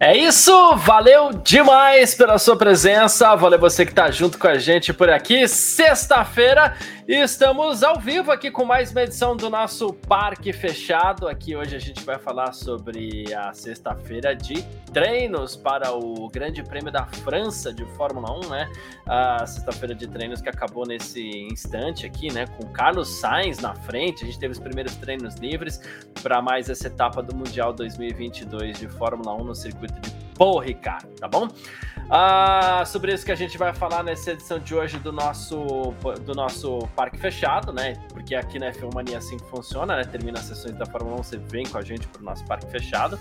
É isso, valeu demais pela sua presença, valeu você que está junto com a gente por aqui. Sexta-feira, estamos ao vivo aqui com mais uma edição do nosso Parque Fechado. Aqui hoje a gente vai falar sobre a sexta-feira de treinos para o Grande Prêmio da França de Fórmula 1, né? A sexta-feira de treinos que acabou nesse instante aqui, né? Com Carlos Sainz na frente, a gente teve os primeiros treinos livres para mais essa etapa do Mundial 2022 de Fórmula 1 no circuito de Paul Ricard, tá bom? Ah, sobre isso que a gente vai falar nessa edição de hoje do nosso, do nosso parque fechado, né? Porque aqui na F1 Mania assim funciona, né? Termina as sessões da Fórmula 1, você vem com a gente para o nosso parque fechado.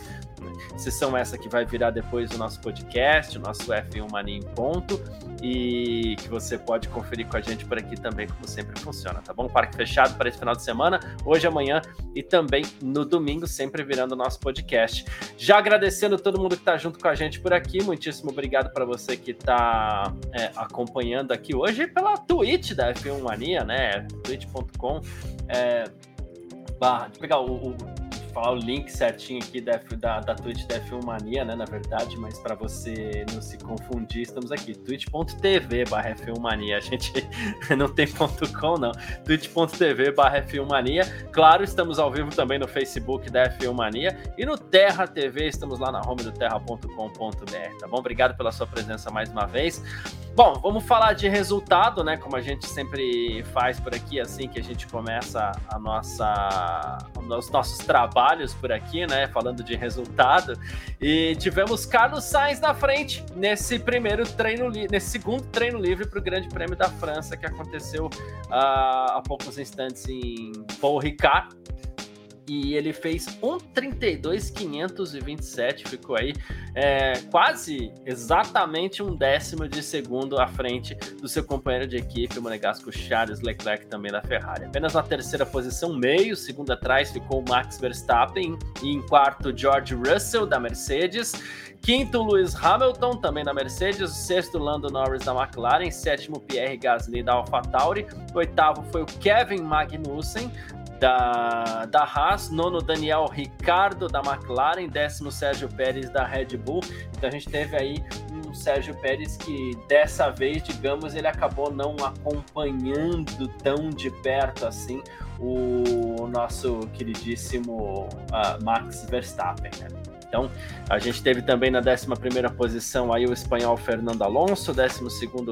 Sessão essa que vai virar depois o nosso podcast, o nosso F1 Mania em ponto, e que você pode conferir com a gente por aqui também, como sempre funciona, tá bom? Parque fechado para esse final de semana, hoje, amanhã e também no domingo, sempre virando o nosso podcast. Já agradecendo todo mundo que está junto com a gente por aqui, muitíssimo obrigado para você que está é, acompanhando aqui hoje pela Twitch da F1 Mania, né? twitch.com. É, barra, pegar o, o falar o link certinho aqui da, da, da Twitch da F1 Mania, né? Na verdade, mas para você não se confundir, estamos aqui, twitch.tv barra F1 Mania. A gente não tem ponto .com, não. twitch.tv barra F1 Mania. Claro, estamos ao vivo também no Facebook da F1 Mania e no Terra TV, estamos lá na home do terra.com.br, tá bom? Obrigado pela sua presença mais uma vez. Bom, vamos falar de resultado, né? Como a gente sempre faz por aqui, assim que a gente começa a nossa, os nossos trabalhos por aqui, né? Falando de resultado. E tivemos Carlos Sainz na frente nesse primeiro treino, nesse segundo treino livre para o Grande Prêmio da França que aconteceu uh, há poucos instantes em Paul Ricard e ele fez 1,32,527, ficou aí é, quase exatamente um décimo de segundo à frente do seu companheiro de equipe, o monegasco Charles Leclerc, também da Ferrari. Apenas na terceira posição, meio segundo atrás, ficou Max Verstappen, e em quarto, George Russell, da Mercedes. Quinto, Lewis Hamilton, também da Mercedes. Sexto, Lando Norris da McLaren. Sétimo, Pierre Gasly da AlphaTauri. Oitavo foi o Kevin Magnussen da, da Haas, nono Daniel Ricardo da McLaren, décimo Sérgio Pérez da Red Bull. Então a gente teve aí um Sérgio Pérez que dessa vez, digamos, ele acabou não acompanhando tão de perto assim o nosso queridíssimo uh, Max Verstappen. Né? Então, a gente teve também na 11 posição aí o espanhol Fernando Alonso, 12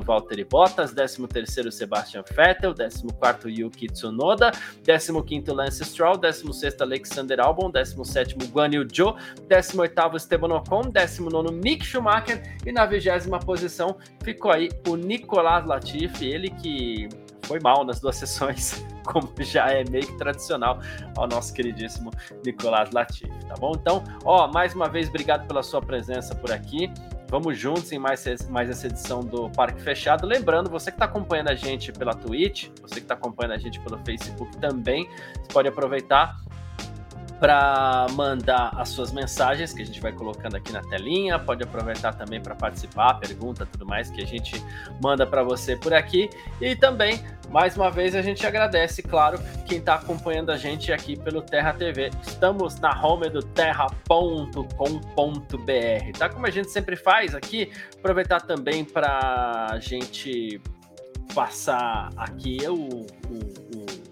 Valtteri Bottas, 13 Sebastian Vettel, 14 Yuki Tsunoda, 15 Lance Stroll, 16 Alexander Albon, 17 Guan Yu Zhou, 18 Esteban Ocon, 19 Mick Schumacher e na 20 posição ficou aí o Nicolas Latifi, ele que foi mal nas duas sessões, como já é meio que tradicional ao nosso queridíssimo Nicolás Latifi, tá bom? Então, ó, mais uma vez, obrigado pela sua presença por aqui. Vamos juntos em mais, mais essa edição do Parque Fechado. Lembrando, você que está acompanhando a gente pela Twitch, você que está acompanhando a gente pelo Facebook também, você pode aproveitar para mandar as suas mensagens que a gente vai colocando aqui na telinha. Pode aproveitar também para participar, pergunta, tudo mais que a gente manda para você por aqui. E também, mais uma vez, a gente agradece, claro, quem está acompanhando a gente aqui pelo Terra TV. Estamos na home do terra.com.br, tá? Como a gente sempre faz aqui, aproveitar também para a gente passar aqui o, o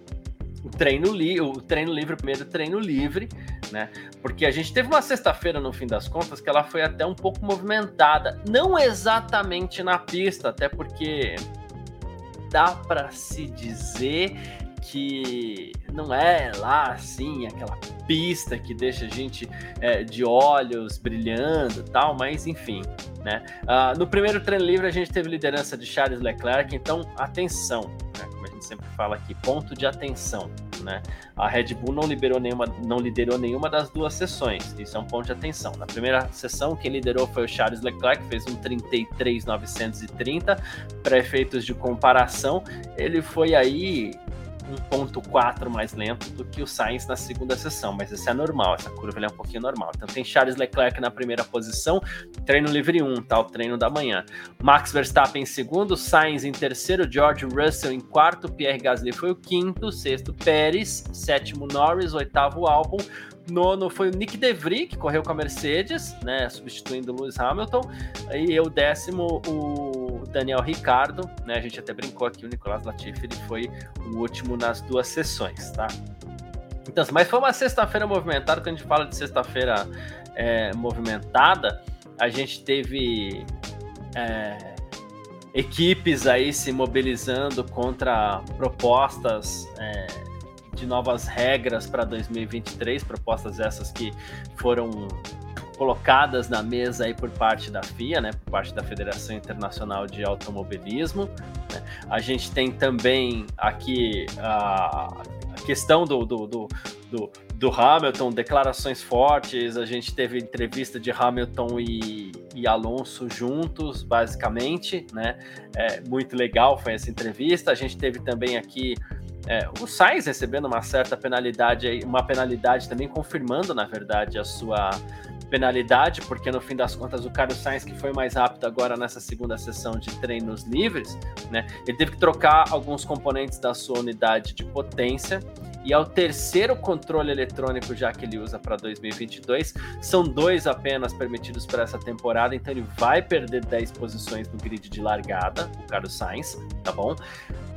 treino, li o treino livre, o primeiro treino livre, né? Porque a gente teve uma sexta-feira, no fim das contas, que ela foi até um pouco movimentada. Não exatamente na pista, até porque dá para se dizer que não é lá assim aquela pista que deixa a gente é, de olhos brilhando tal, mas enfim, né? Uh, no primeiro treino livre a gente teve liderança de Charles Leclerc, então atenção, né? Gente sempre fala aqui, ponto de atenção né? A Red Bull não liberou nenhuma, não liderou nenhuma das duas sessões. Isso é um ponto de atenção. Na primeira sessão, quem liderou foi o Charles Leclerc, fez um 33.930. Para efeitos de comparação, ele foi aí 1.4 mais lento do que o Sainz na segunda sessão, mas isso é normal, essa curva é um pouquinho normal. Então tem Charles Leclerc na primeira posição, treino livre 1, tá? O treino da manhã. Max Verstappen em segundo, Sainz em terceiro, George Russell em quarto, Pierre Gasly foi o quinto, sexto Pérez, sétimo Norris, oitavo Albon, Nono foi o Nick DeVry, que correu com a Mercedes, né, substituindo o Lewis Hamilton. E o décimo, o Daniel Ricardo, né, a gente até brincou aqui, o Nicolas Latifi, ele foi o último nas duas sessões, tá? Então, mas foi uma sexta-feira movimentada, quando a gente fala de sexta-feira é, movimentada, a gente teve é, equipes aí se mobilizando contra propostas é, de novas regras para 2023, propostas essas que foram colocadas na mesa aí por parte da FIA, né, por parte da Federação Internacional de Automobilismo. Né. A gente tem também aqui a, questão do, do, do, do do Hamilton, declarações fortes. A gente teve entrevista de Hamilton e, e Alonso juntos, basicamente, né? É, muito legal foi essa entrevista. A gente teve também aqui é, o Sainz recebendo uma certa penalidade, uma penalidade também confirmando, na verdade, a sua penalidade, porque no fim das contas o Carlos Sainz, que foi mais rápido agora nessa segunda sessão de treinos livres, né, ele teve que trocar alguns componentes da sua unidade de potência e é o terceiro controle eletrônico já que ele usa para 2022. São dois apenas permitidos para essa temporada, então ele vai perder 10 posições no grid de largada, o Carlos Sainz, tá bom?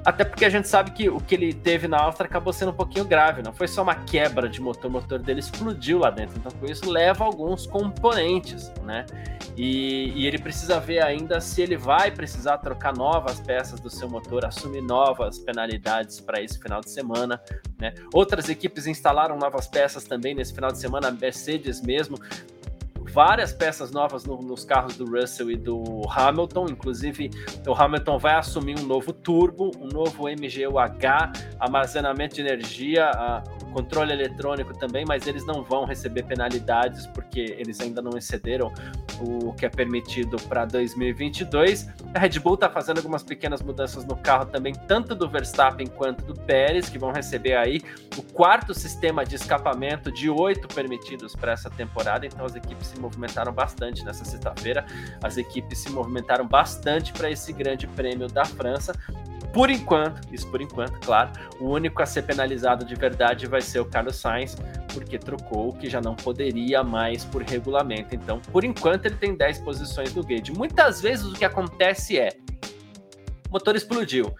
Até porque a gente sabe que o que ele teve na Áustria acabou sendo um pouquinho grave, não foi só uma quebra de motor, o motor dele explodiu lá dentro, então com isso leva alguns componentes, né? E, e, ele precisa ver ainda se ele vai precisar trocar novas peças do seu motor, assumir novas penalidades para esse final de semana, né? Outras equipes instalaram novas peças também nesse final de semana, a Mercedes mesmo várias peças novas no, nos carros do Russell e do Hamilton, inclusive o Hamilton vai assumir um novo turbo, um novo MGU-H, armazenamento de energia, controle eletrônico também, mas eles não vão receber penalidades porque eles ainda não excederam o que é permitido para 2022. A Red Bull está fazendo algumas pequenas mudanças no carro também, tanto do Verstappen quanto do Pérez, que vão receber aí o quarto sistema de escapamento de oito permitidos para essa temporada. Então as equipes se movimentaram bastante nessa sexta-feira. As equipes se movimentaram bastante para esse grande prêmio da França. Por enquanto, isso por enquanto, claro, o único a ser penalizado de verdade vai ser o Carlos Sainz, porque trocou o que já não poderia mais por regulamento. Então, por enquanto, ele tem 10 posições no grid. Muitas vezes o que acontece é: o motor explodiu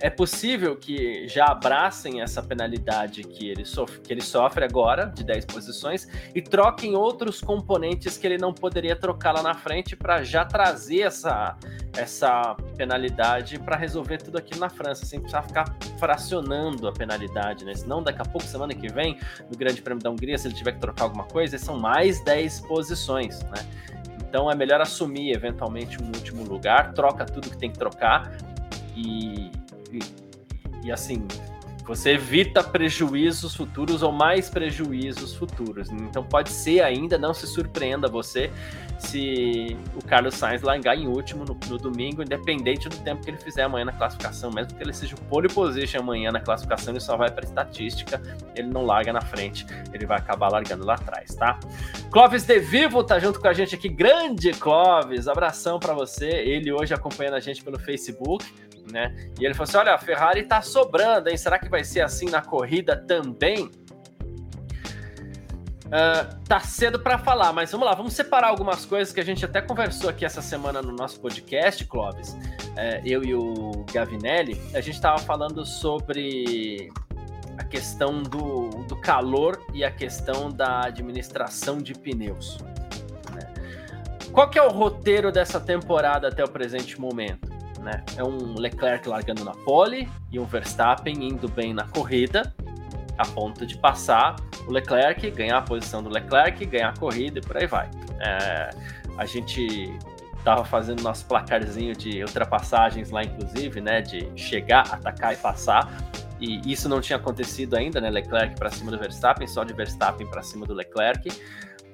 é possível que já abracem essa penalidade que ele, sofre, que ele sofre agora, de 10 posições, e troquem outros componentes que ele não poderia trocar lá na frente para já trazer essa, essa penalidade para resolver tudo aqui na França, sem precisar ficar fracionando a penalidade, né? Senão, daqui a pouco, semana que vem, no Grande Prêmio da Hungria, se ele tiver que trocar alguma coisa, são mais 10 posições, né? Então é melhor assumir eventualmente um último lugar, troca tudo que tem que trocar e e, e assim, você evita prejuízos futuros ou mais prejuízos futuros. Então pode ser ainda, não se surpreenda você se o Carlos Sainz largar em último no, no, domingo, independente do tempo que ele fizer amanhã na classificação, mesmo que ele seja o pole position amanhã na classificação, ele só vai para estatística, ele não larga na frente, ele vai acabar largando lá atrás, tá? Clóvis De Vivo tá junto com a gente aqui, grande Clóvis, abração para você, ele hoje acompanhando a gente pelo Facebook, né? E ele falou assim: olha, a Ferrari tá sobrando, hein? Será que vai ser assim na corrida também? Uh, tá cedo para falar, mas vamos lá, vamos separar algumas coisas que a gente até conversou aqui essa semana no nosso podcast, Clóvis. Uh, eu e o Gavinelli, a gente estava falando sobre a questão do, do calor e a questão da administração de pneus. Né? Qual que é o roteiro dessa temporada até o presente momento? Né? É um Leclerc largando na pole e um Verstappen indo bem na corrida, a ponto de passar o Leclerc, ganhar a posição do Leclerc, ganhar a corrida e por aí vai. É, a gente estava fazendo nosso placarzinho de ultrapassagens lá, inclusive, né? De chegar, atacar e passar. E isso não tinha acontecido ainda, né? Leclerc para cima do Verstappen, só de Verstappen para cima do Leclerc.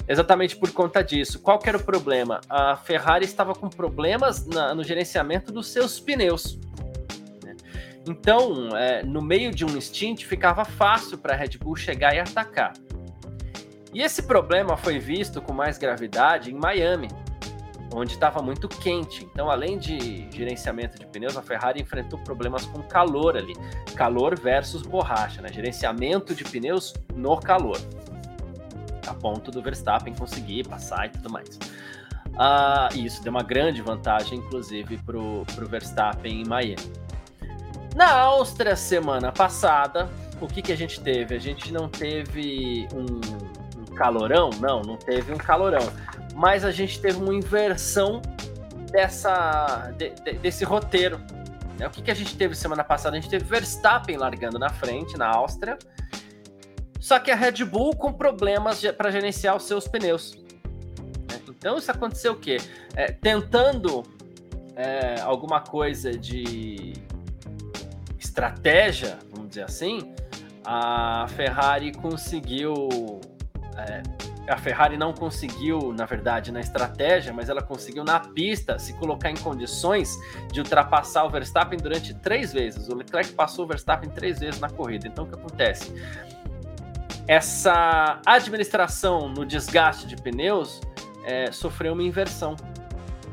Exatamente por conta disso. Qual que era o problema? A Ferrari estava com problemas na, no gerenciamento dos seus pneus. Então, é, no meio de um stint, ficava fácil para a Red Bull chegar e atacar. E esse problema foi visto com mais gravidade em Miami, onde estava muito quente. Então, além de gerenciamento de pneus, a Ferrari enfrentou problemas com calor ali. Calor versus borracha, né? Gerenciamento de pneus no calor. Ponto do Verstappen conseguir passar e tudo mais. E isso deu uma grande vantagem, inclusive, para o Verstappen em Miami. Na Áustria, semana passada, o que, que a gente teve? A gente não teve um, um calorão? Não, não teve um calorão. Mas a gente teve uma inversão dessa, de, de, desse roteiro. Né? O que, que a gente teve semana passada? A gente teve Verstappen largando na frente, na Áustria. Só que a Red Bull com problemas para gerenciar os seus pneus. Então isso aconteceu o quê? É, tentando é, alguma coisa de estratégia, vamos dizer assim, a Ferrari conseguiu. É, a Ferrari não conseguiu, na verdade, na estratégia, mas ela conseguiu na pista se colocar em condições de ultrapassar o Verstappen durante três vezes. O Leclerc passou o Verstappen três vezes na corrida. Então o que acontece? Essa administração no desgaste de pneus é, sofreu uma inversão.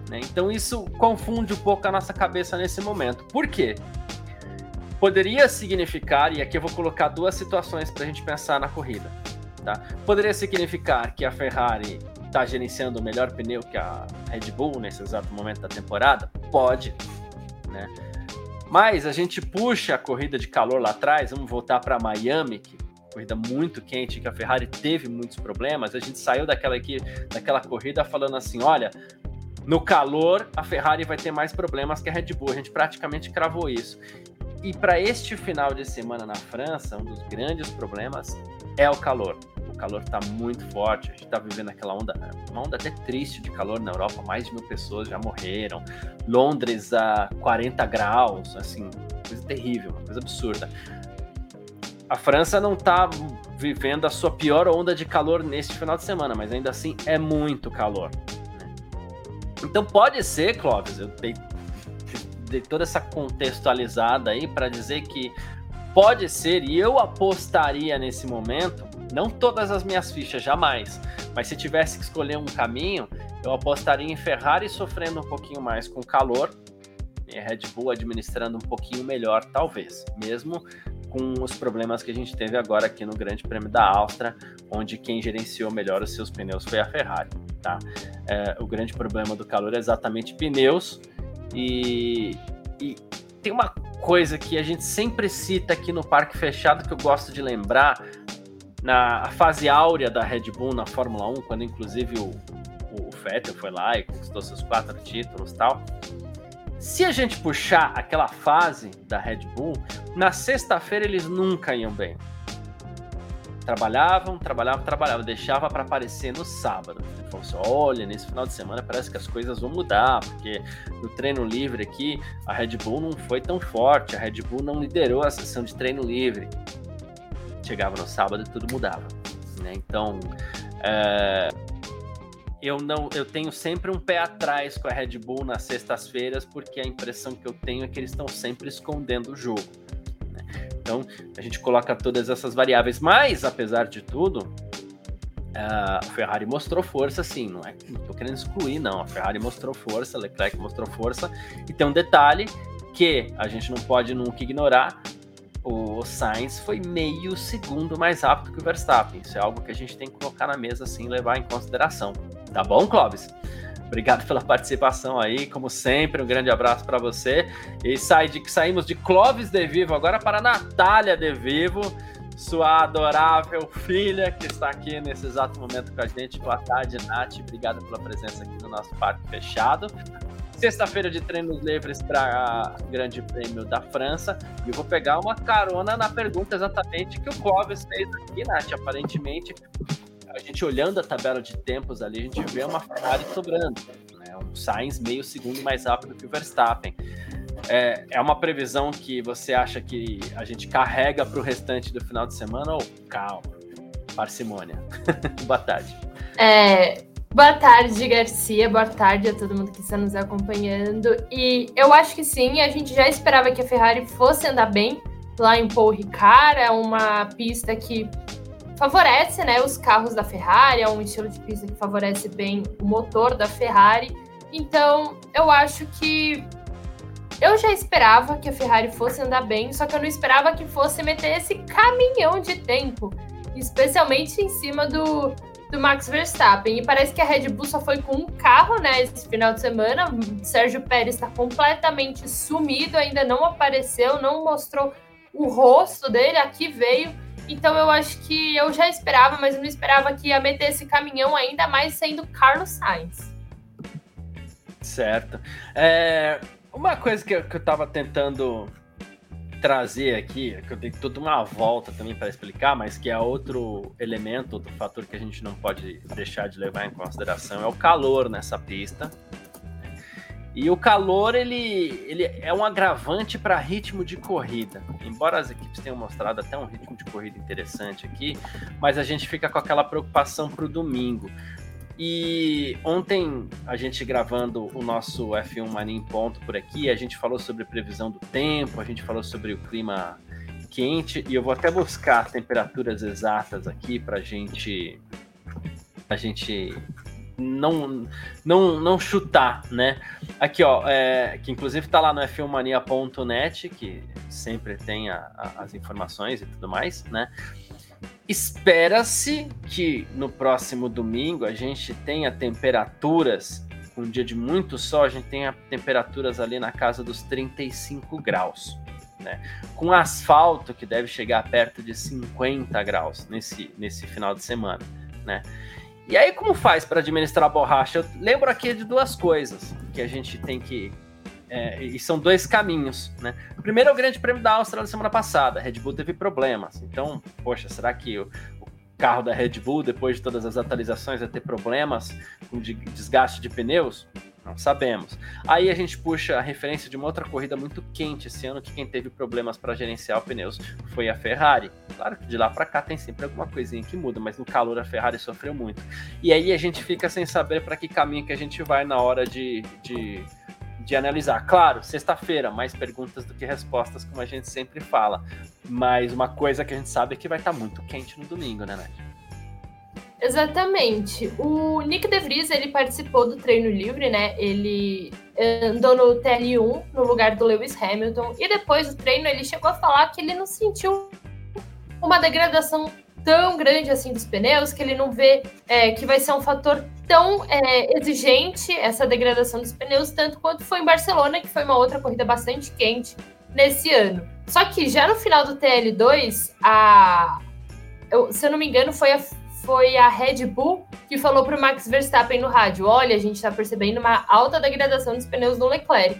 Né? Então isso confunde um pouco a nossa cabeça nesse momento. Por quê? Poderia significar, e aqui eu vou colocar duas situações para a gente pensar na corrida. Tá? Poderia significar que a Ferrari está gerenciando o melhor pneu que a Red Bull nesse exato momento da temporada? Pode. Né? Mas a gente puxa a corrida de calor lá atrás, vamos voltar para Miami, que corrida muito quente, que a Ferrari teve muitos problemas, a gente saiu daquela, aqui, daquela corrida falando assim: olha, no calor a Ferrari vai ter mais problemas que a Red Bull. A gente praticamente cravou isso. E para este final de semana na França, um dos grandes problemas é o calor. O calor está muito forte, a gente está vivendo aquela onda, uma onda até triste de calor na Europa, mais de mil pessoas já morreram. Londres a 40 graus, assim, coisa terrível, uma coisa absurda a França não está vivendo a sua pior onda de calor neste final de semana, mas ainda assim é muito calor. Né? Então pode ser, Clóvis, eu dei, dei toda essa contextualizada aí para dizer que pode ser, e eu apostaria nesse momento, não todas as minhas fichas, jamais, mas se tivesse que escolher um caminho, eu apostaria em Ferrari sofrendo um pouquinho mais com calor, e Red Bull administrando um pouquinho melhor, talvez, mesmo com os problemas que a gente teve agora aqui no Grande Prêmio da Áustria, onde quem gerenciou melhor os seus pneus foi a Ferrari. Tá? É, o grande problema do calor é exatamente pneus e, e tem uma coisa que a gente sempre cita aqui no Parque Fechado que eu gosto de lembrar na fase áurea da Red Bull na Fórmula 1, quando inclusive o, o Vettel foi lá e conquistou seus quatro títulos tal. Se a gente puxar aquela fase da Red Bull, na sexta-feira eles nunca iam bem. Trabalhavam, trabalhavam, trabalhavam, deixava para aparecer no sábado. Falou assim: olha, nesse final de semana parece que as coisas vão mudar, porque no treino livre aqui a Red Bull não foi tão forte, a Red Bull não liderou a sessão de treino livre. Chegava no sábado e tudo mudava. Né? Então, é, eu não eu tenho sempre um pé atrás com a Red Bull nas sextas-feiras, porque a impressão que eu tenho é que eles estão sempre escondendo o jogo. Né? Então a gente coloca todas essas variáveis, mas apesar de tudo, a Ferrari mostrou força, sim, não é? Não querendo excluir, não. A Ferrari mostrou força, a Leclerc mostrou força, e tem um detalhe que a gente não pode nunca ignorar. O Sainz foi meio segundo mais rápido que o Verstappen. Isso é algo que a gente tem que colocar na mesa, assim, levar em consideração. Tá bom, Clóvis? Obrigado pela participação aí, como sempre, um grande abraço para você. E sai de, saímos de Clóvis de Vivo agora para Natália de Vivo, sua adorável filha que está aqui nesse exato momento com a gente. Boa tarde, Nath. Obrigado pela presença aqui no nosso parque fechado. Sexta-feira de treinos livres para Grande Prêmio da França. E eu vou pegar uma carona na pergunta exatamente que o Clóvis fez aqui, Nath. Aparentemente, a gente olhando a tabela de tempos ali, a gente vê uma Ferrari sobrando, né? um Sainz meio segundo mais rápido que o Verstappen. É, é uma previsão que você acha que a gente carrega para o restante do final de semana ou calma, parcimônia? boa tarde. É, boa tarde, Garcia. Boa tarde a todo mundo que está nos acompanhando. E eu acho que sim, a gente já esperava que a Ferrari fosse andar bem lá em Paul Ricard, é uma pista que favorece né, os carros da Ferrari, é um estilo de pista que favorece bem o motor da Ferrari. Então, eu acho que eu já esperava que a Ferrari fosse andar bem, só que eu não esperava que fosse meter esse caminhão de tempo, especialmente em cima do, do Max Verstappen. E parece que a Red Bull só foi com um carro, né, esse final de semana. Sérgio Pérez está completamente sumido, ainda não apareceu, não mostrou o rosto dele, aqui veio. Então eu acho que eu já esperava, mas não esperava que ia meter esse caminhão ainda mais sendo Carlos Sainz. Certo. É, uma coisa que eu, que eu tava tentando trazer aqui, que eu dei toda uma volta também para explicar, mas que é outro elemento, outro fator que a gente não pode deixar de levar em consideração, é o calor nessa pista. E o calor, ele, ele é um agravante para ritmo de corrida. Embora as equipes tenham mostrado até um ritmo de corrida interessante aqui, mas a gente fica com aquela preocupação para o domingo. E ontem, a gente gravando o nosso F1 Mania em ponto por aqui, a gente falou sobre previsão do tempo, a gente falou sobre o clima quente, e eu vou até buscar temperaturas exatas aqui para gente, a gente não, não, não chutar, né? Aqui, ó, é, que inclusive tá lá no f1mania.net, que sempre tem a, a, as informações e tudo mais, né? Espera-se que no próximo domingo a gente tenha temperaturas, um dia de muito sol, a gente tenha temperaturas ali na casa dos 35 graus. Né? Com asfalto que deve chegar perto de 50 graus nesse, nesse final de semana. Né? E aí, como faz para administrar a borracha? Eu lembro aqui de duas coisas que a gente tem que é, e são dois caminhos, né? O primeiro é o Grande Prêmio da Áustria na semana passada. A Red Bull teve problemas. Então, poxa, será que o, o carro da Red Bull, depois de todas as atualizações, vai ter problemas com de, desgaste de pneus? Não sabemos. Aí a gente puxa a referência de uma outra corrida muito quente esse ano, que quem teve problemas para gerenciar pneus foi a Ferrari. Claro que de lá para cá tem sempre alguma coisinha que muda, mas no calor a Ferrari sofreu muito. E aí a gente fica sem saber para que caminho que a gente vai na hora de, de de analisar. Claro, sexta-feira, mais perguntas do que respostas, como a gente sempre fala. Mas uma coisa que a gente sabe é que vai estar tá muito quente no domingo, né, Nath? Exatamente. O Nick De Vries, ele participou do treino livre, né? Ele andou no TL1 no lugar do Lewis Hamilton e depois do treino ele chegou a falar que ele não sentiu uma degradação tão grande assim dos pneus que ele não vê é, que vai ser um fator tão é, exigente essa degradação dos pneus, tanto quanto foi em Barcelona, que foi uma outra corrida bastante quente nesse ano. Só que já no final do TL2, a, eu, se eu não me engano, foi a, foi a Red Bull que falou para o Max Verstappen no rádio: olha, a gente está percebendo uma alta degradação dos pneus no Leclerc.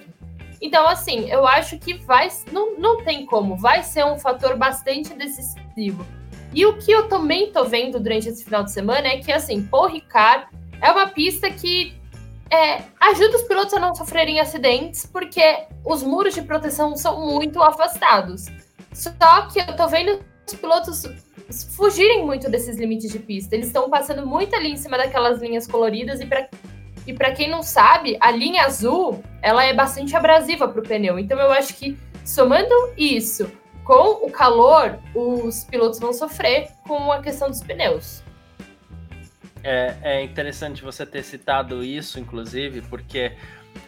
Então, assim, eu acho que vai. Não, não tem como, vai ser um fator bastante decisivo. E o que eu também tô vendo durante esse final de semana é que, assim, Paul Ricard é uma pista que é, ajuda os pilotos a não sofrerem acidentes, porque os muros de proteção são muito afastados. Só que eu tô vendo os pilotos fugirem muito desses limites de pista. Eles estão passando muito ali em cima daquelas linhas coloridas e para e para quem não sabe, a linha azul, ela é bastante abrasiva para o pneu. Então eu acho que somando isso com o calor, os pilotos vão sofrer com a questão dos pneus. É, é interessante você ter citado isso, inclusive, porque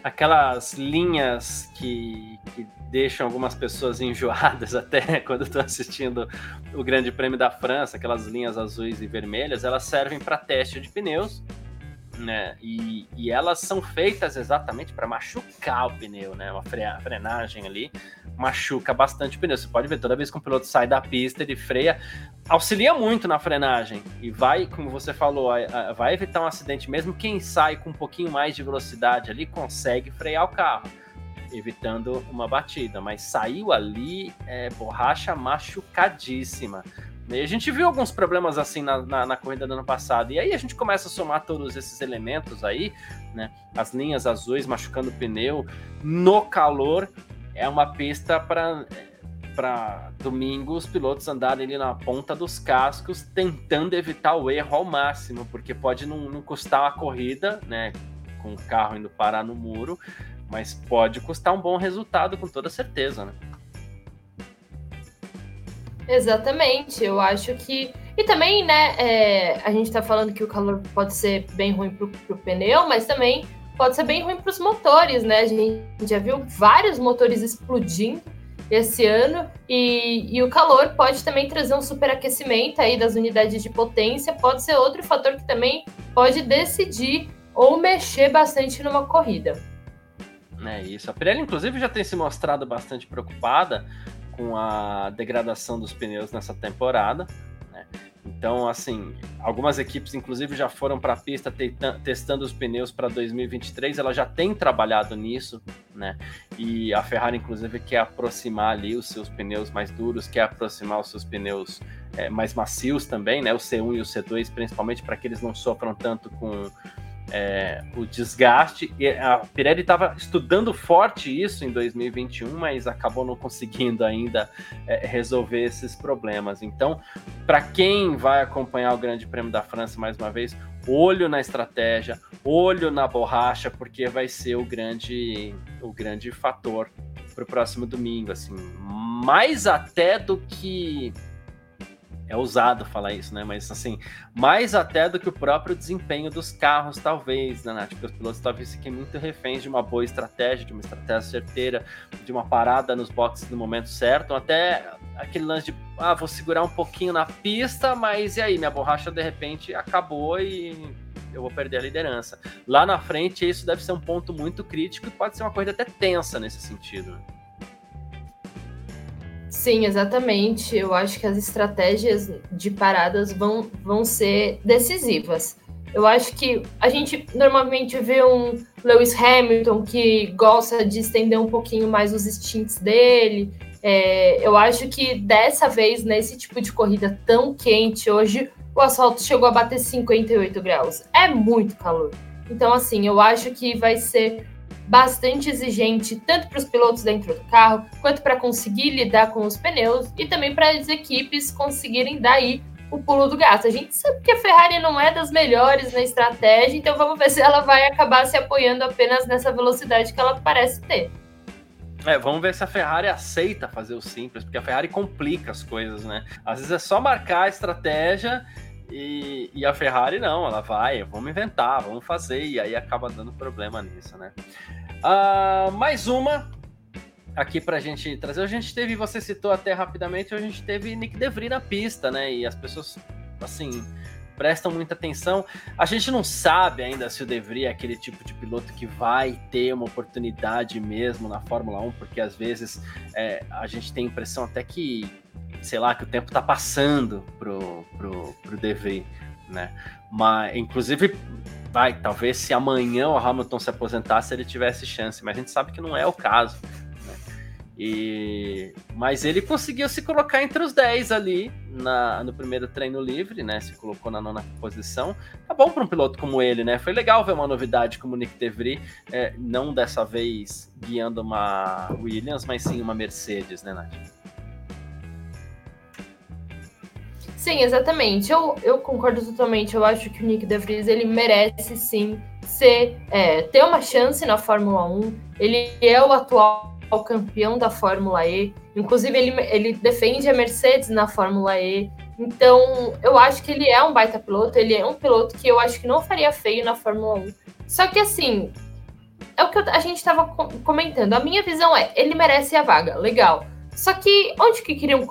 aquelas linhas que, que deixam algumas pessoas enjoadas até quando estão assistindo o Grande Prêmio da França, aquelas linhas azuis e vermelhas, elas servem para teste de pneus né? E, e elas são feitas exatamente para machucar o pneu, né? Uma frenagem ali machuca bastante o pneu. Você pode ver, toda vez que um piloto sai da pista, ele freia, auxilia muito na frenagem e vai, como você falou, vai evitar um acidente. Mesmo quem sai com um pouquinho mais de velocidade ali consegue frear o carro, evitando uma batida. Mas saiu ali, é, borracha machucadíssima. E a gente viu alguns problemas assim na, na, na, corrida do ano passado. E aí a gente começa a somar todos esses elementos aí, né? As linhas azuis machucando o pneu no calor. É uma pista para para domingo os pilotos andarem ali na ponta dos cascos, tentando evitar o erro ao máximo, porque pode não, não custar a corrida, né? Com o carro indo parar no muro, mas pode custar um bom resultado com toda certeza, né? Exatamente, eu acho que. E também, né, é, a gente tá falando que o calor pode ser bem ruim pro, pro pneu, mas também pode ser bem ruim para os motores, né? A gente já viu vários motores explodindo esse ano. E, e o calor pode também trazer um superaquecimento aí das unidades de potência, pode ser outro fator que também pode decidir ou mexer bastante numa corrida. É isso. A Pirelli, inclusive, já tem se mostrado bastante preocupada com a degradação dos pneus nessa temporada. Né? Então, assim, algumas equipes, inclusive, já foram para a pista testando os pneus para 2023. Ela já tem trabalhado nisso, né? E a Ferrari, inclusive, quer aproximar ali os seus pneus mais duros, quer aproximar os seus pneus é, mais macios também, né? O C1 e o C2, principalmente para que eles não sofram tanto com é, o desgaste. E a Pirelli estava estudando forte isso em 2021, mas acabou não conseguindo ainda é, resolver esses problemas. Então, para quem vai acompanhar o Grande Prêmio da França mais uma vez, olho na estratégia, olho na borracha, porque vai ser o grande, o grande fator para o próximo domingo, assim, mais até do que é ousado falar isso, né? Mas assim, mais até do que o próprio desempenho dos carros, talvez, né, Nath? Porque os pilotos talvez fiquem muito reféns de uma boa estratégia, de uma estratégia certeira, de uma parada nos boxes no momento certo, até aquele lance de ah, vou segurar um pouquinho na pista, mas e aí, minha borracha de repente acabou e eu vou perder a liderança. Lá na frente, isso deve ser um ponto muito crítico e pode ser uma coisa até tensa nesse sentido. Sim, exatamente. Eu acho que as estratégias de paradas vão, vão ser decisivas. Eu acho que a gente normalmente vê um Lewis Hamilton que gosta de estender um pouquinho mais os instintos dele. É, eu acho que dessa vez, nesse tipo de corrida tão quente, hoje o asfalto chegou a bater 58 graus. É muito calor. Então, assim, eu acho que vai ser bastante exigente, tanto para os pilotos dentro do carro, quanto para conseguir lidar com os pneus e também para as equipes conseguirem daí o pulo do gato. A gente sabe que a Ferrari não é das melhores na estratégia, então vamos ver se ela vai acabar se apoiando apenas nessa velocidade que ela parece ter. É, vamos ver se a Ferrari aceita fazer o simples, porque a Ferrari complica as coisas, né? Às vezes é só marcar a estratégia e, e, a Ferrari não, ela vai, vamos inventar, vamos fazer, e aí acaba dando problema nisso, né? Uh, mais uma aqui pra gente trazer. A gente teve, você citou até rapidamente, a gente teve Nick DeVry na pista, né? E as pessoas, assim, prestam muita atenção. A gente não sabe ainda se o DeVry é aquele tipo de piloto que vai ter uma oportunidade mesmo na Fórmula 1, porque às vezes é, a gente tem a impressão até que sei lá, que o tempo tá passando pro, pro, pro DV, né? Mas, inclusive, vai, talvez se amanhã o Hamilton se aposentasse, ele tivesse chance, mas a gente sabe que não é o caso. E... Mas ele conseguiu se colocar entre os 10 ali na, no primeiro treino livre, né? Se colocou na nona posição. Tá bom para um piloto como ele, né? Foi legal ver uma novidade como o Nick DeVry, é, não dessa vez guiando uma Williams, mas sim uma Mercedes, né, Nath? Sim, exatamente. Eu, eu concordo totalmente. Eu acho que o Nick DeVries ele merece sim ser é, ter uma chance na Fórmula 1. Ele é o atual campeão da Fórmula E. Inclusive, ele, ele defende a Mercedes na Fórmula E. Então, eu acho que ele é um baita piloto. Ele é um piloto que eu acho que não faria feio na Fórmula 1. Só que assim, é o que a gente estava comentando. A minha visão é, ele merece a vaga, legal. Só que onde que queriam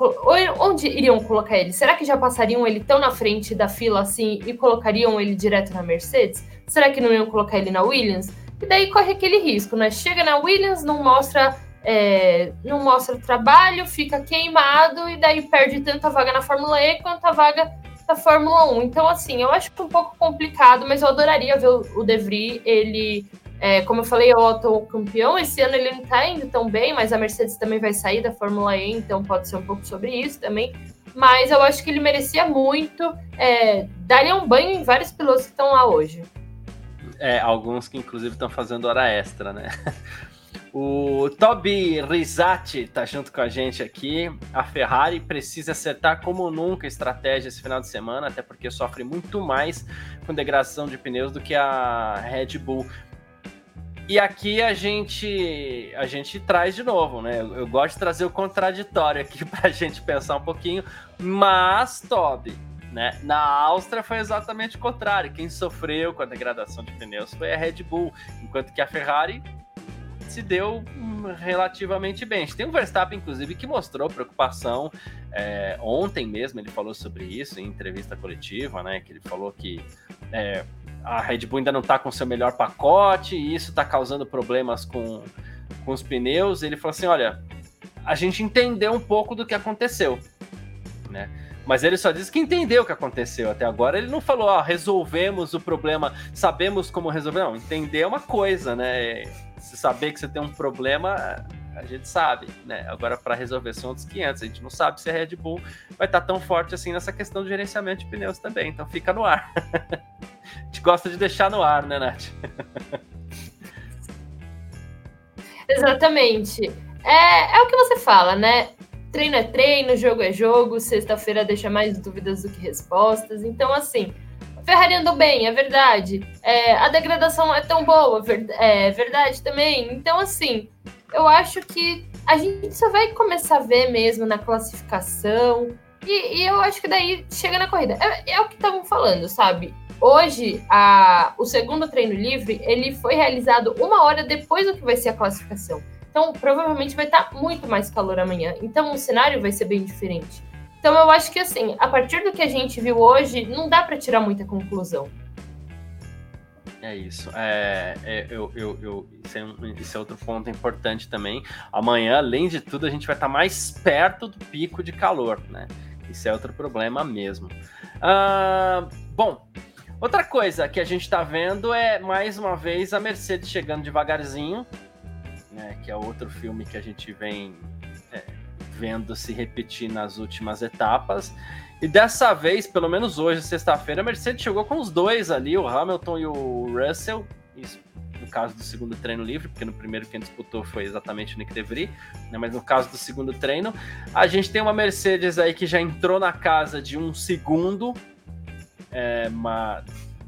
onde iriam colocar ele? Será que já passariam ele tão na frente da fila assim e colocariam ele direto na Mercedes? Será que não iam colocar ele na Williams? E daí corre aquele risco, né? Chega na Williams, não mostra é, não mostra trabalho, fica queimado e daí perde tanto a vaga na Fórmula E quanto a vaga da Fórmula 1. Então, assim, eu acho um pouco complicado, mas eu adoraria ver o De Vries ele é, como eu falei, é o atual campeão. Esse ano ele não está indo tão bem, mas a Mercedes também vai sair da Fórmula E, então pode ser um pouco sobre isso também. Mas eu acho que ele merecia muito. É, daria um banho em vários pilotos que estão lá hoje. É, alguns que inclusive estão fazendo hora extra, né? O Toby Risati tá junto com a gente aqui. A Ferrari precisa acertar como nunca a estratégia esse final de semana, até porque sofre muito mais com degradação de pneus do que a Red Bull. E aqui a gente a gente traz de novo, né? Eu, eu gosto de trazer o contraditório aqui para a gente pensar um pouquinho, mas Toby, né? Na Áustria foi exatamente o contrário. Quem sofreu com a degradação de pneus foi a Red Bull, enquanto que a Ferrari se deu relativamente bem. A gente tem um Verstappen, inclusive, que mostrou preocupação é, ontem mesmo. Ele falou sobre isso em entrevista coletiva, né? Que ele falou que é, a Red Bull ainda não está com seu melhor pacote e isso está causando problemas com, com os pneus. Ele falou assim: olha, a gente entendeu um pouco do que aconteceu, né? Mas ele só disse que entendeu o que aconteceu até agora. Ele não falou, ó, resolvemos o problema, sabemos como resolver. Não, entender é uma coisa, né? Se saber que você tem um problema, a gente sabe, né? Agora, para resolver são outros 500. A gente não sabe se a Red Bull vai estar tá tão forte assim nessa questão de gerenciamento de pneus também. Então, fica no ar. a gente gosta de deixar no ar, né, Nath? Exatamente. É, é o que você fala, né? treino é treino, jogo é jogo, sexta-feira deixa mais dúvidas do que respostas. Então, assim, Ferrari andou bem, é verdade. É, a degradação é tão boa, é verdade também. Então, assim, eu acho que a gente só vai começar a ver mesmo na classificação. E, e eu acho que daí chega na corrida. É, é o que estavam falando, sabe? Hoje, a, o segundo treino livre, ele foi realizado uma hora depois do que vai ser a classificação. Então, provavelmente vai estar muito mais calor amanhã. Então, o cenário vai ser bem diferente. Então, eu acho que, assim, a partir do que a gente viu hoje, não dá para tirar muita conclusão. É isso. É, é eu, eu, eu, esse, é um, é outro ponto importante também. Amanhã, além de tudo, a gente vai estar mais perto do pico de calor, né? Isso é outro problema mesmo. Uh, bom, outra coisa que a gente está vendo é, mais uma vez, a Mercedes chegando devagarzinho, né, que é outro filme que a gente vem vendo se repetir nas últimas etapas. E dessa vez, pelo menos hoje, sexta-feira, a Mercedes chegou com os dois ali, o Hamilton e o Russell. Isso no caso do segundo treino livre, porque no primeiro quem disputou foi exatamente o Nick DeVry, né, mas no caso do segundo treino, a gente tem uma Mercedes aí que já entrou na casa de um segundo, é,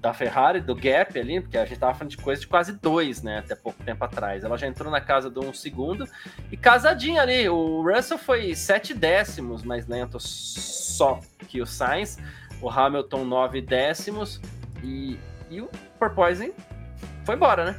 da Ferrari, do Gap ali, porque a gente tava falando de coisa de quase dois, né, até pouco tempo atrás. Ela já entrou na casa do um segundo e casadinha ali. O Russell foi sete décimos mais lento só que o Sainz, o Hamilton nove décimos e, e o Porpoising foi embora, né?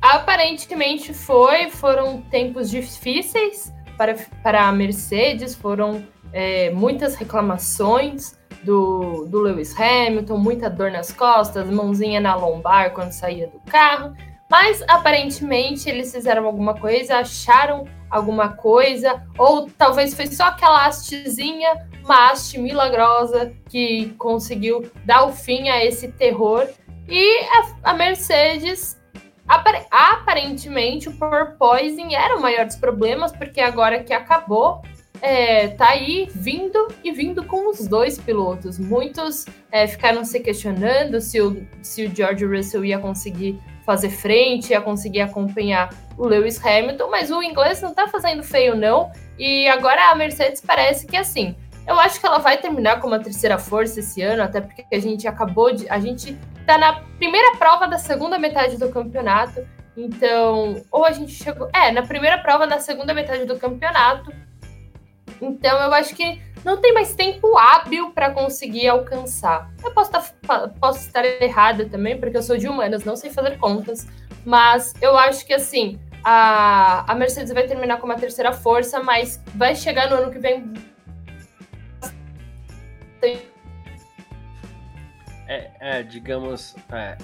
Aparentemente foi, foram tempos difíceis para, para a Mercedes, foram é, muitas reclamações do, do Lewis Hamilton, muita dor nas costas, mãozinha na lombar quando saía do carro. Mas aparentemente eles fizeram alguma coisa, acharam alguma coisa, ou talvez foi só aquela hastezinha, uma haste milagrosa que conseguiu dar o fim a esse terror. E a, a Mercedes aparentemente o porpoising era o maior dos problemas, porque agora que acabou, é, tá aí vindo e vindo com os dois pilotos. Muitos é, ficaram se questionando se o, se o George Russell ia conseguir fazer frente, ia conseguir acompanhar o Lewis Hamilton, mas o inglês não tá fazendo feio, não. E agora a Mercedes parece que assim. Eu acho que ela vai terminar como a terceira força esse ano, até porque a gente acabou de. A gente tá na primeira prova da segunda metade do campeonato. Então, ou a gente chegou. É, na primeira prova, na segunda metade do campeonato. Então eu acho que não tem mais tempo hábil para conseguir alcançar. Eu posso, tá, posso estar errada também, porque eu sou de humanas, não sei fazer contas, mas eu acho que assim, a, a Mercedes vai terminar com uma terceira força, mas vai chegar no ano que vem. É, é digamos, é,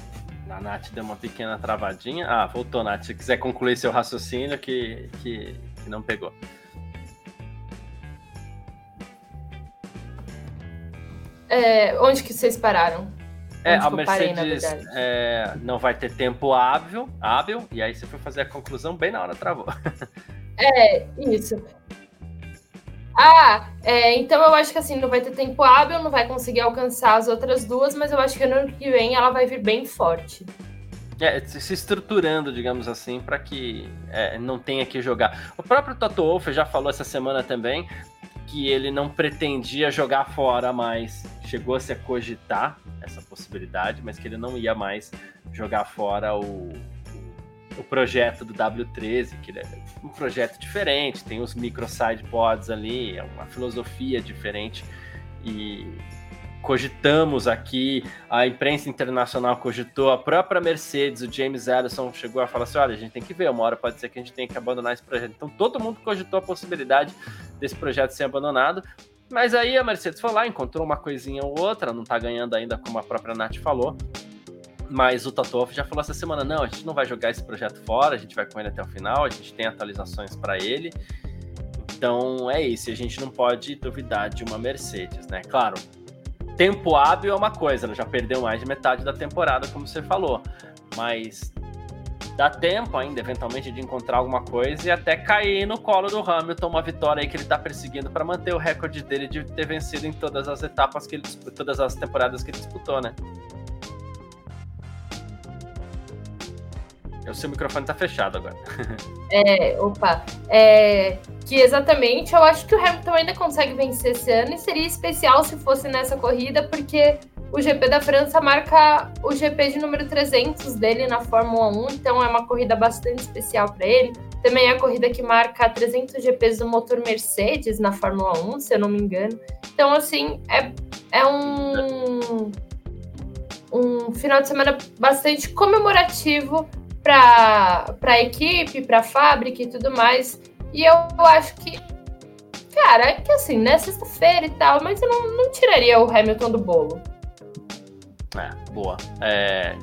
a Nath deu uma pequena travadinha. Ah, voltou, Nath. Se quiser concluir seu raciocínio, que, que, que não pegou. É, onde que vocês pararam? É, a Mercedes parei, é, não vai ter tempo hábil, hábil, e aí você foi fazer a conclusão bem na hora travou. É, isso. Ah, é, então eu acho que assim, não vai ter tempo hábil, não vai conseguir alcançar as outras duas, mas eu acho que no ano que vem ela vai vir bem forte. É, se estruturando, digamos assim, para que é, não tenha que jogar. O próprio Toto Wolff já falou essa semana também que ele não pretendia jogar fora mais. Chegou a cogitar essa possibilidade, mas que ele não ia mais jogar fora o, o projeto do W13, que é um projeto diferente, tem os micro side pods ali, é uma filosofia diferente e cogitamos aqui, a imprensa internacional cogitou, a própria Mercedes, o James Ellison chegou a falar assim: olha, a gente tem que ver, uma hora pode ser que a gente tenha que abandonar esse projeto. Então todo mundo cogitou a possibilidade desse projeto ser abandonado. Mas aí a Mercedes foi lá, encontrou uma coisinha ou outra, não tá ganhando ainda, como a própria Nath falou. Mas o Toto já falou essa semana: não, a gente não vai jogar esse projeto fora, a gente vai com ele até o final, a gente tem atualizações para ele. Então é isso, a gente não pode duvidar de uma Mercedes, né? Claro, tempo hábil é uma coisa, ela já perdeu mais de metade da temporada, como você falou, mas dá tempo ainda, eventualmente, de encontrar alguma coisa e até cair no colo do Hamilton, uma vitória aí que ele tá perseguindo para manter o recorde dele de ter vencido em todas as etapas que ele todas as temporadas que ele disputou, né? O seu microfone tá fechado agora. É, opa. É, que exatamente, eu acho que o Hamilton ainda consegue vencer esse ano e seria especial se fosse nessa corrida, porque o GP da França marca o GP de número 300 dele na Fórmula 1, então é uma corrida bastante especial para ele. Também é a corrida que marca 300 GPs do motor Mercedes na Fórmula 1, se eu não me engano. Então, assim, é, é um, um final de semana bastante comemorativo para a equipe, para a fábrica e tudo mais. E eu, acho que, cara, é que assim, né, sexta-feira e tal, mas eu não, não tiraria o Hamilton do bolo. É, boa. É,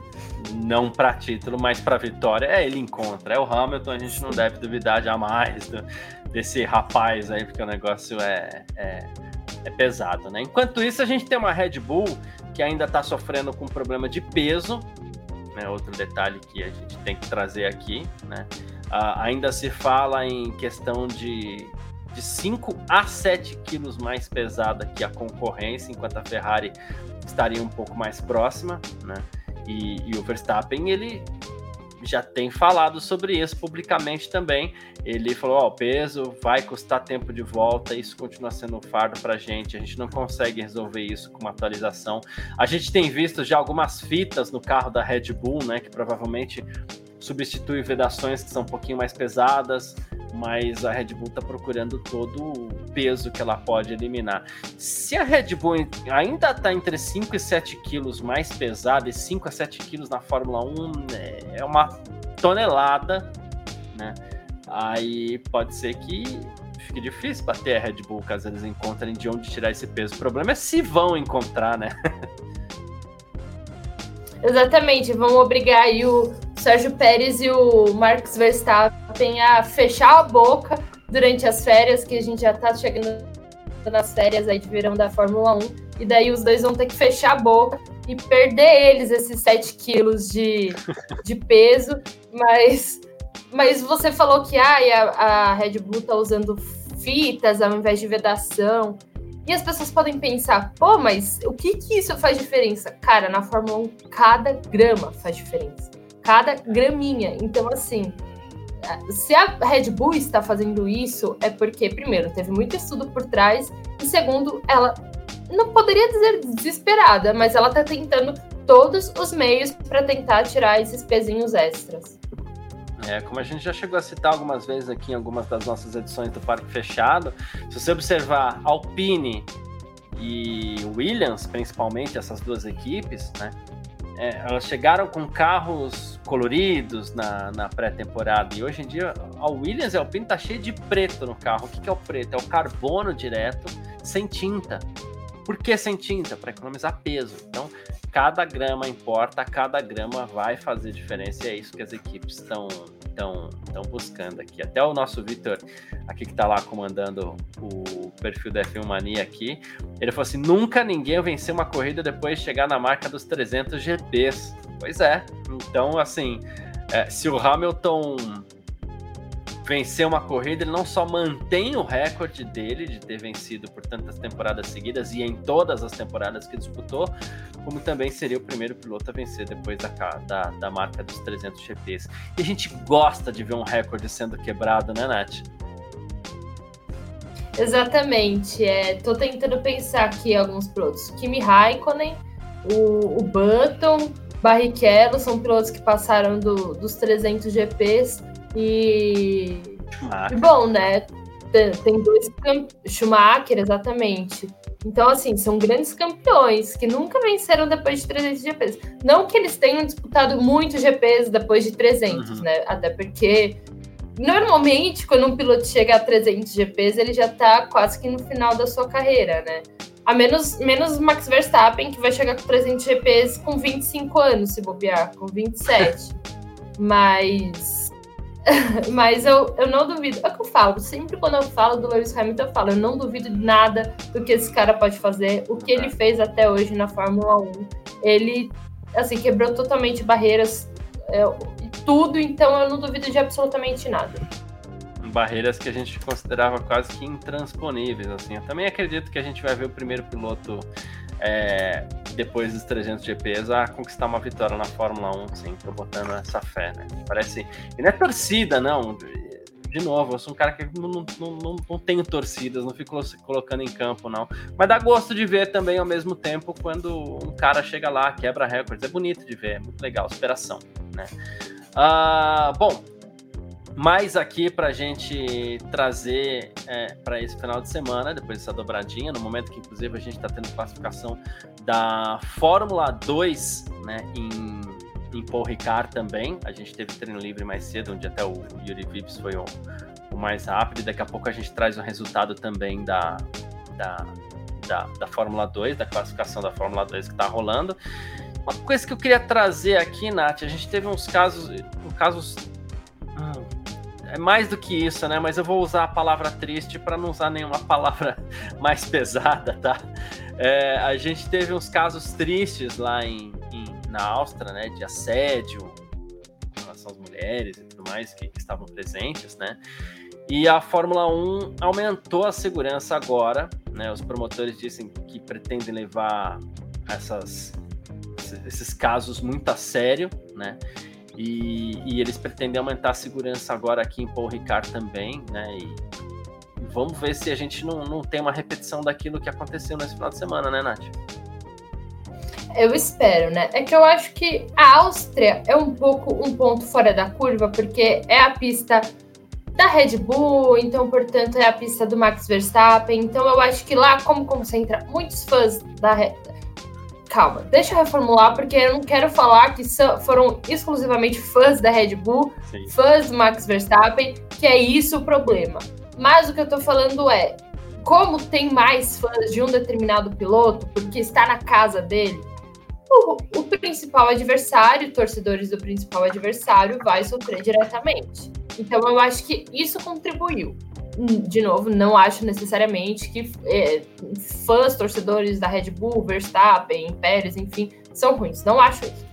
não para título, mas para vitória. É, ele encontra. É o Hamilton, a gente não deve duvidar jamais do, desse rapaz aí, porque o negócio é, é, é, pesado, né? Enquanto isso, a gente tem uma Red Bull que ainda está sofrendo com problema de peso. Né, outro detalhe que a gente tem que trazer aqui, né? Uh, ainda se fala em questão de de 5 a 7 quilos mais pesada que a concorrência, enquanto a Ferrari estaria um pouco mais próxima, né? E, e o Verstappen, ele já tem falado sobre isso publicamente também. Ele falou: Ó, oh, peso vai custar tempo de volta, isso continua sendo um fardo para a gente. A gente não consegue resolver isso com uma atualização. A gente tem visto já algumas fitas no carro da Red Bull, né? Que provavelmente substitui vedações que são um pouquinho mais pesadas mas a Red Bull está procurando todo o peso que ela pode eliminar. Se a Red Bull ainda está entre 5 e 7 quilos mais pesada, e 5 a 7 quilos na Fórmula 1 é uma tonelada, né? Aí pode ser que fique difícil bater a Red Bull caso eles encontrem de onde tirar esse peso. O problema é se vão encontrar, né? Exatamente, vão obrigar aí o Sérgio Pérez e o Marcos Verstappen a fechar a boca durante as férias, que a gente já tá chegando nas férias aí de verão da Fórmula 1, e daí os dois vão ter que fechar a boca e perder eles esses 7 quilos de, de peso, mas, mas você falou que ah, a, a Red Bull tá usando fitas ao invés de vedação, e as pessoas podem pensar, pô, mas o que que isso faz diferença? Cara, na Fórmula 1, cada grama faz diferença. Cada graminha. Então, assim, se a Red Bull está fazendo isso, é porque, primeiro, teve muito estudo por trás, e segundo, ela não poderia dizer desesperada, mas ela está tentando todos os meios para tentar tirar esses pezinhos extras. É, como a gente já chegou a citar algumas vezes aqui em algumas das nossas edições do Parque Fechado, se você observar Alpine e Williams, principalmente essas duas equipes, né? É, elas chegaram com carros coloridos na, na pré-temporada e hoje em dia a Williams e a Alpine tá cheio de preto no carro. O que, que é o preto? É o carbono direto sem tinta. Por que sem tinta? Para economizar peso. Então, cada grama importa, cada grama vai fazer diferença e é isso que as equipes estão estão estão buscando aqui. Até o nosso Vitor, aqui que está lá comandando o perfil da F1 Mania aqui, ele falou assim: nunca ninguém venceu uma corrida depois de chegar na marca dos 300 GPs. Pois é. Então, assim, é, se o Hamilton vencer uma corrida, ele não só mantém o recorde dele de ter vencido por tantas temporadas seguidas e em todas as temporadas que disputou, como também seria o primeiro piloto a vencer depois da, da, da marca dos 300 GPs. E a gente gosta de ver um recorde sendo quebrado, né, Nath? Exatamente. É, tô tentando pensar aqui alguns pilotos. Kimi Raikkonen, o, o Button, Barrichello são pilotos que passaram do, dos 300 GPs e, e bom, né? Tem, tem dois Schumacher, exatamente. Então, assim, são grandes campeões que nunca venceram depois de 300 GPs. Não que eles tenham disputado muitos GPs depois de 300, uhum. né? Até porque normalmente quando um piloto chega a 300 GPs, ele já tá quase que no final da sua carreira, né? A menos, menos Max Verstappen, que vai chegar com 300 GPs com 25 anos, se bobear, com 27. Mas Mas eu, eu não duvido. É o que eu falo. Sempre quando eu falo do Lewis Hamilton, eu falo, eu não duvido de nada do que esse cara pode fazer. O que ele fez até hoje na Fórmula 1. Ele, assim, quebrou totalmente barreiras é, tudo, então eu não duvido de absolutamente nada. Barreiras que a gente considerava quase que intransponíveis, assim. Eu também acredito que a gente vai ver o primeiro piloto é, depois dos 300 GPs, a conquistar uma vitória na Fórmula 1, sim, tô botando essa fé, né? Parece. E não é torcida, não. De novo, eu sou um cara que não, não, não, não tenho torcidas, não fico colocando em campo, não. Mas dá gosto de ver também ao mesmo tempo quando um cara chega lá, quebra recordes. É bonito de ver, é muito legal, superação, né? Uh, bom, mais aqui para a gente trazer é, para esse final de semana, depois dessa dobradinha, no momento que inclusive a gente está tendo classificação da Fórmula 2 né, em, em Paul Ricard também. A gente teve treino livre mais cedo, onde até o Yuri Vips foi o, o mais rápido, daqui a pouco a gente traz o resultado também da, da, da, da Fórmula 2, da classificação da Fórmula 2 que está rolando. Uma coisa que eu queria trazer aqui, Nath, a gente teve uns casos, um casos é mais do que isso, né? Mas eu vou usar a palavra triste para não usar nenhuma palavra mais pesada, tá? É, a gente teve uns casos tristes lá em, em, na Áustria, né? De assédio em relação às mulheres e tudo mais que, que estavam presentes, né? E a Fórmula 1 aumentou a segurança agora, né? Os promotores dizem que pretendem levar essas, esses casos muito a sério, né? E, e, eles pretendem aumentar a segurança agora aqui em Paul Ricard também, né? E vamos ver se a gente não, não tem uma repetição daquilo que aconteceu nesse final de semana, né, Nath? Eu espero, né? É que eu acho que a Áustria é um pouco um ponto fora da curva, porque é a pista da Red Bull, então, portanto, é a pista do Max Verstappen. Então, eu acho que lá, como concentra muitos fãs da, calma, deixa eu reformular, porque eu não quero falar que foram exclusivamente fãs da Red Bull, Sim. fãs do Max Verstappen, que é isso o problema. Mas o que eu tô falando é, como tem mais fãs de um determinado piloto, porque está na casa dele, o, o principal adversário, torcedores do principal adversário, vai sofrer diretamente. Então eu acho que isso contribuiu de novo, não acho necessariamente que é, fãs, torcedores da Red Bull, Verstappen, Pérez, enfim, são ruins. Não acho isso.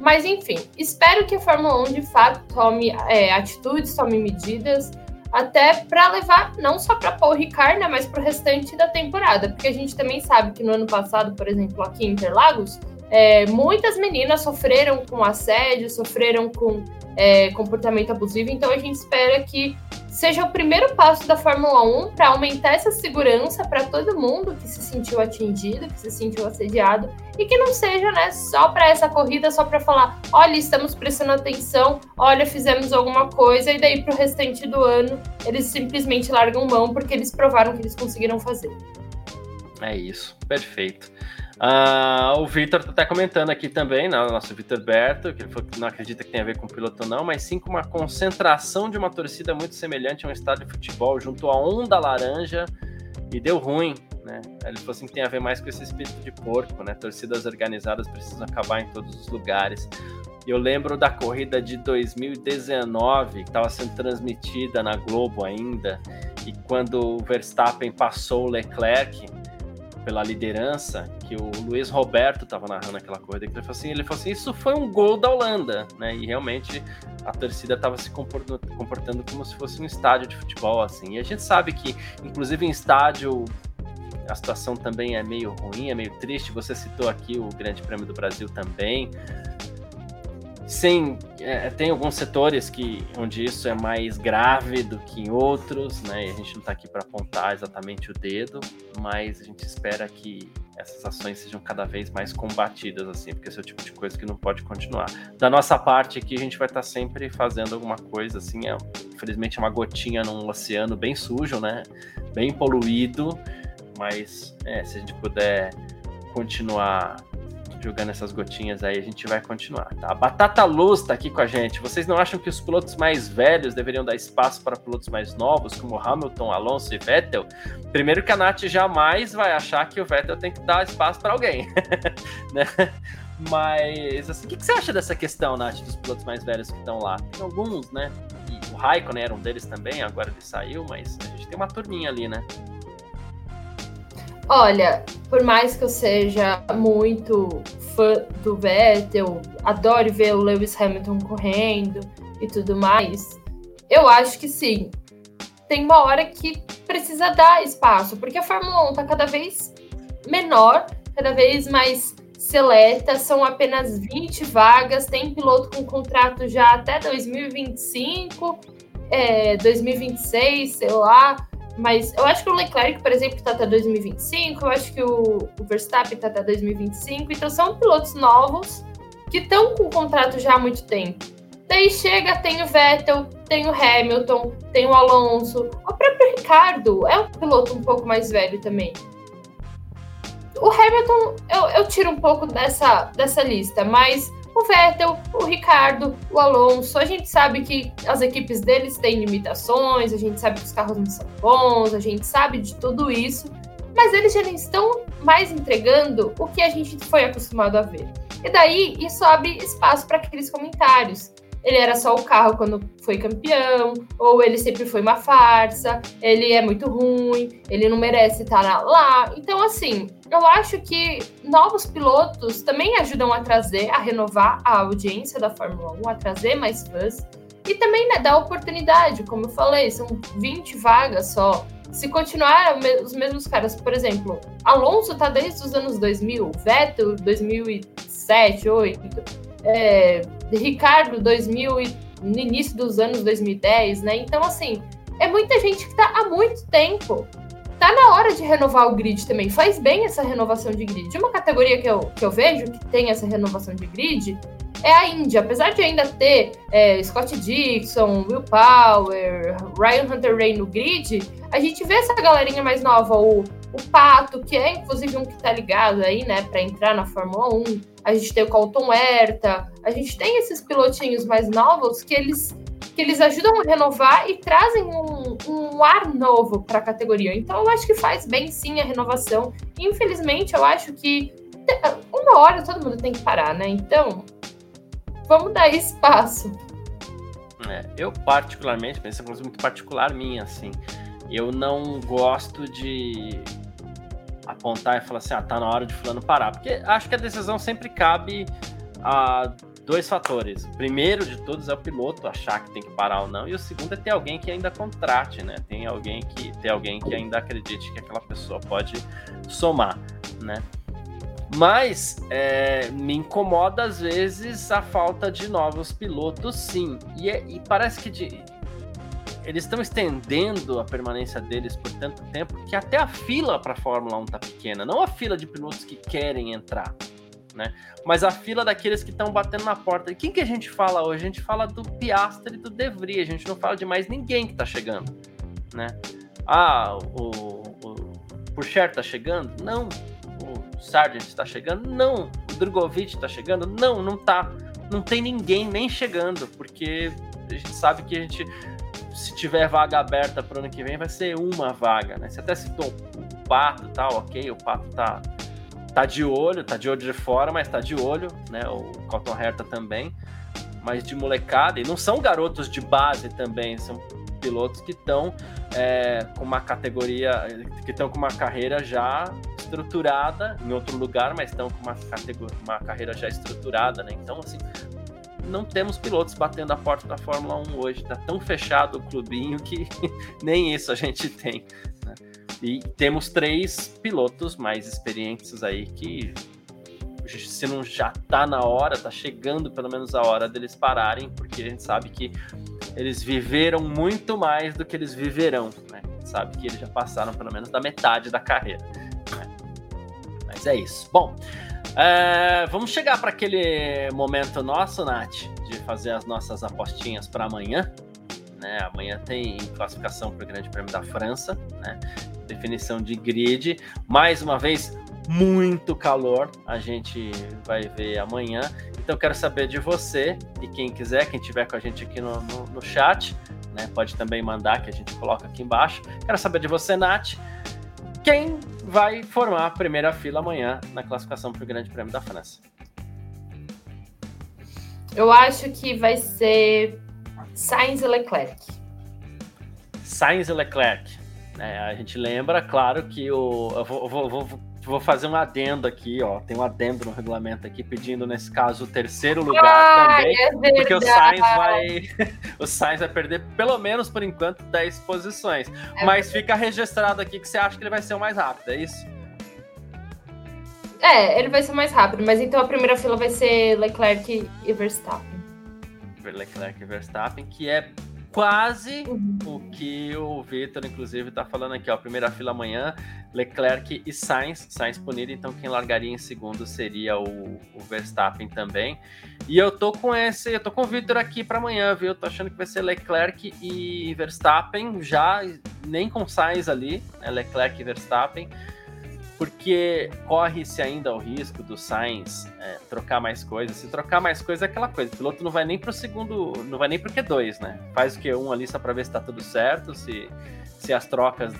Mas, enfim, espero que a Fórmula 1 de fato tome é, atitudes, tome medidas, até para levar não só para Paul Ricard, né, mas para o restante da temporada. Porque a gente também sabe que no ano passado, por exemplo, aqui em Interlagos, é, muitas meninas sofreram com assédio, sofreram com é, comportamento abusivo, então a gente espera que seja o primeiro passo da Fórmula 1 para aumentar essa segurança para todo mundo que se sentiu atingido, que se sentiu assediado e que não seja, né, só para essa corrida, só para falar, olha, estamos prestando atenção, olha, fizemos alguma coisa e daí para o restante do ano eles simplesmente largam mão porque eles provaram que eles conseguiram fazer. É isso, perfeito. Uh, o Victor está comentando aqui também, né, o nosso Victor Berto, que ele falou que não acredita que tem a ver com piloto não, mas sim com uma concentração de uma torcida muito semelhante a um estádio de futebol, junto à onda laranja, e deu ruim, né? Ele falou assim que tem a ver mais com esse espírito de porco, né? Torcidas organizadas precisam acabar em todos os lugares. Eu lembro da corrida de 2019, que estava sendo transmitida na Globo ainda, e quando o Verstappen passou o Leclerc, pela liderança, que o Luiz Roberto estava narrando aquela corrida, que ele falou assim, ele falou assim, isso foi um gol da Holanda, né? E realmente a torcida estava se comportando, comportando como se fosse um estádio de futebol, assim. E a gente sabe que, inclusive em estádio, a situação também é meio ruim, é meio triste. Você citou aqui o Grande Prêmio do Brasil também. Sim, é, tem alguns setores que onde isso é mais grave do que em outros, né? E a gente não está aqui para apontar exatamente o dedo, mas a gente espera que essas ações sejam cada vez mais combatidas, assim, porque esse é o tipo de coisa que não pode continuar. Da nossa parte aqui, a gente vai estar tá sempre fazendo alguma coisa, assim, é, infelizmente é uma gotinha num oceano bem sujo, né? Bem poluído, Mas é, se a gente puder continuar jogando essas gotinhas aí, a gente vai continuar, tá? Batata Luz tá aqui com a gente. Vocês não acham que os pilotos mais velhos deveriam dar espaço para pilotos mais novos, como Hamilton, Alonso e Vettel? Primeiro que a Nath jamais vai achar que o Vettel tem que dar espaço para alguém, né? Mas, assim, o que, que, você acha dessa questão, Nath, dos pilotos mais velhos que estão lá? Tem alguns, né? E o Raikkonen era um deles também, agora ele saiu, mas a gente tem uma turminha ali, né? Olha, por mais que eu seja muito fã do Vettel, adore ver o Lewis Hamilton correndo e tudo mais, eu acho que sim. Tem uma hora que precisa dar espaço, porque a Fórmula 1 tá cada vez menor, cada vez mais seleta, são apenas 20 vagas, tem piloto com contrato já até 2025, é, 2026, sei lá. Mas eu acho que o Leclerc, por exemplo, está até 2025, eu acho que o, Verstappen está até 2025, então são pilotos novos que estão com o contrato já há muito tempo. Daí chega, tem o Vettel, tem o Hamilton, tem o Alonso, o próprio Ricardo é um piloto um pouco mais velho também. O Hamilton, eu, eu tiro um pouco dessa, dessa lista, mas o Vettel, o Ricardo, o Alonso. A gente sabe que as equipes deles têm limitações, a gente sabe que os carros não são bons, a gente sabe de tudo isso, mas eles já não estão mais entregando o que a gente foi acostumado a ver. E daí isso abre espaço para aqueles comentários ele era só o carro quando foi campeão, ou ele sempre foi uma farsa, ele é muito ruim, ele não merece estar lá. Então, assim, eu acho que novos pilotos também ajudam a trazer, a renovar a audiência da Fórmula 1, a trazer mais fãs. E também né, dar oportunidade, como eu falei, são 20 vagas só. Se continuar os mesmos caras, por exemplo, Alonso tá desde os anos 2000, Vettel 2007, 2008, é, Ricardo 2000 e, no início dos anos 2010, né? Então, assim, é muita gente que está há muito tempo. Tá na hora de renovar o grid também. Faz bem essa renovação de grid. Uma categoria que eu, que eu vejo que tem essa renovação de grid é a Índia. Apesar de ainda ter é, Scott Dixon, Will Power, Ryan Hunter Ray no grid, a gente vê essa galerinha mais nova, o, o Pato, que é inclusive um que tá ligado aí, né, para entrar na Fórmula 1. A gente tem o Colton Herta, a gente tem esses pilotinhos mais novos que eles que eles ajudam a renovar e trazem um, um ar novo para a categoria. Então eu acho que faz bem sim a renovação. Infelizmente, eu acho que uma hora todo mundo tem que parar, né? Então, vamos dar espaço. É, eu particularmente, penso é uma coisa muito particular minha, assim, eu não gosto de apontar e falar assim, ah, tá na hora de fulano parar, porque acho que a decisão sempre cabe a dois fatores. O primeiro de todos é o piloto achar que tem que parar ou não, e o segundo é ter alguém que ainda contrate, né? Tem alguém que ter alguém que ainda acredite que aquela pessoa pode somar, né? Mas é, me incomoda às vezes a falta de novos pilotos, sim. E, é, e parece que de, eles estão estendendo a permanência deles por tanto tempo que até a fila para a Fórmula 1 tá pequena. Não a fila de pilotos que querem entrar, né? Mas a fila daqueles que estão batendo na porta. E quem que a gente fala hoje? A gente fala do Piastri e do De Vries. A gente não fala de mais ninguém que está chegando, né? Ah, o, o Purcher tá chegando? Não. O Sargent está chegando? Não. O Drogovic está chegando? Não, não tá. Não tem ninguém nem chegando, porque a gente sabe que a gente se tiver vaga aberta para o ano que vem, vai ser uma vaga, né? Você até citou o Pato e tal, ok, o Pato tá, tá de olho, tá de olho de fora, mas tá de olho, né? O Cotton Herta também, mas de molecada, e não são garotos de base também, são pilotos que estão é, com uma categoria, que estão com uma carreira já estruturada em outro lugar, mas estão com uma, categoria, uma carreira já estruturada, né? Então, assim, não temos pilotos batendo a porta da Fórmula 1 hoje. Tá tão fechado o clubinho que nem isso a gente tem. Né? E temos três pilotos mais experientes aí que se não já tá na hora, tá chegando pelo menos a hora deles pararem, porque a gente sabe que eles viveram muito mais do que eles viverão, né? Sabe que eles já passaram pelo menos da metade da carreira. Né? Mas é isso. Bom, é, vamos chegar para aquele momento nosso, Nath, de fazer as nossas apostinhas para amanhã. Né? Amanhã tem classificação para o Grande Prêmio da França. Né? definição de grid. Mais uma vez, muito calor. A gente vai ver amanhã. Então, quero saber de você e quem quiser, quem tiver com a gente aqui no, no, no chat, né, pode também mandar que a gente coloca aqui embaixo. Quero saber de você, Nath. Quem vai formar a primeira fila amanhã na classificação para o Grande Prêmio da França? Eu acho que vai ser Sainz e Leclerc. Sainz e Leclerc. É, a gente lembra, claro, que o. Eu vou, vou, vou, vou, fazer um adendo aqui, ó. Tem um adendo no regulamento aqui pedindo, nesse caso, o terceiro lugar ah, também. É porque o Sainz vai. o Sainz vai perder, pelo menos por enquanto, 10 posições. É Mas verdade. fica registrado aqui que você acha que ele vai ser o mais rápido, é isso? É, ele vai ser mais rápido, mas então a primeira fila vai ser Leclerc e Verstappen. Leclerc e Verstappen, que é quase o que o Victor, inclusive, está falando aqui, ó. Primeira fila amanhã, Leclerc e Sainz, Sainz punido, então quem largaria em segundo seria o, o, Verstappen também. E eu tô com esse, eu tô com o Victor aqui para amanhã, viu? Eu tô achando que vai ser Leclerc e Verstappen, já nem com Sainz ali, né? Leclerc e Verstappen porque corre-se ainda o risco do Sainz é, trocar mais coisas. Se trocar mais coisas é aquela coisa, o piloto não vai nem pro segundo, não vai nem pro Q2, né? Faz o Q1 ali só para ver se tá tudo certo, se, se as trocas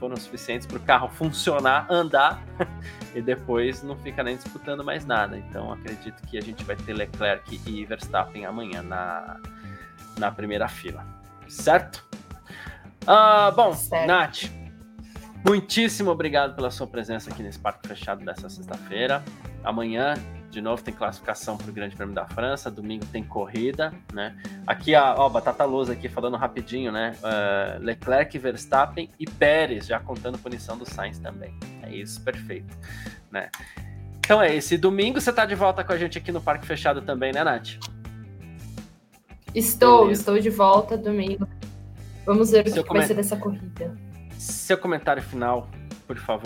foram suficientes para o carro funcionar, andar, e depois não fica nem disputando mais nada. Então acredito que a gente vai ter Leclerc e Verstappen amanhã na, na primeira fila. Certo? Uh, bom, certo. Nath, Muitíssimo obrigado pela sua presença aqui nesse parque fechado dessa sexta-feira. Amanhã, de novo, tem classificação para o Grande Prêmio da França. Domingo tem corrida, né? Aqui, a ó, Batata Luz aqui falando rapidinho, né? Uh, Leclerc, Verstappen e Pérez, já contando punição do Sainz também. É isso, perfeito, né? Então é esse domingo você está de volta com a gente aqui no Parque Fechado também, né, Nath? Estou, Beleza. estou de volta domingo. Vamos ver o que vai ser dessa corrida. Seu comentário final, por favor.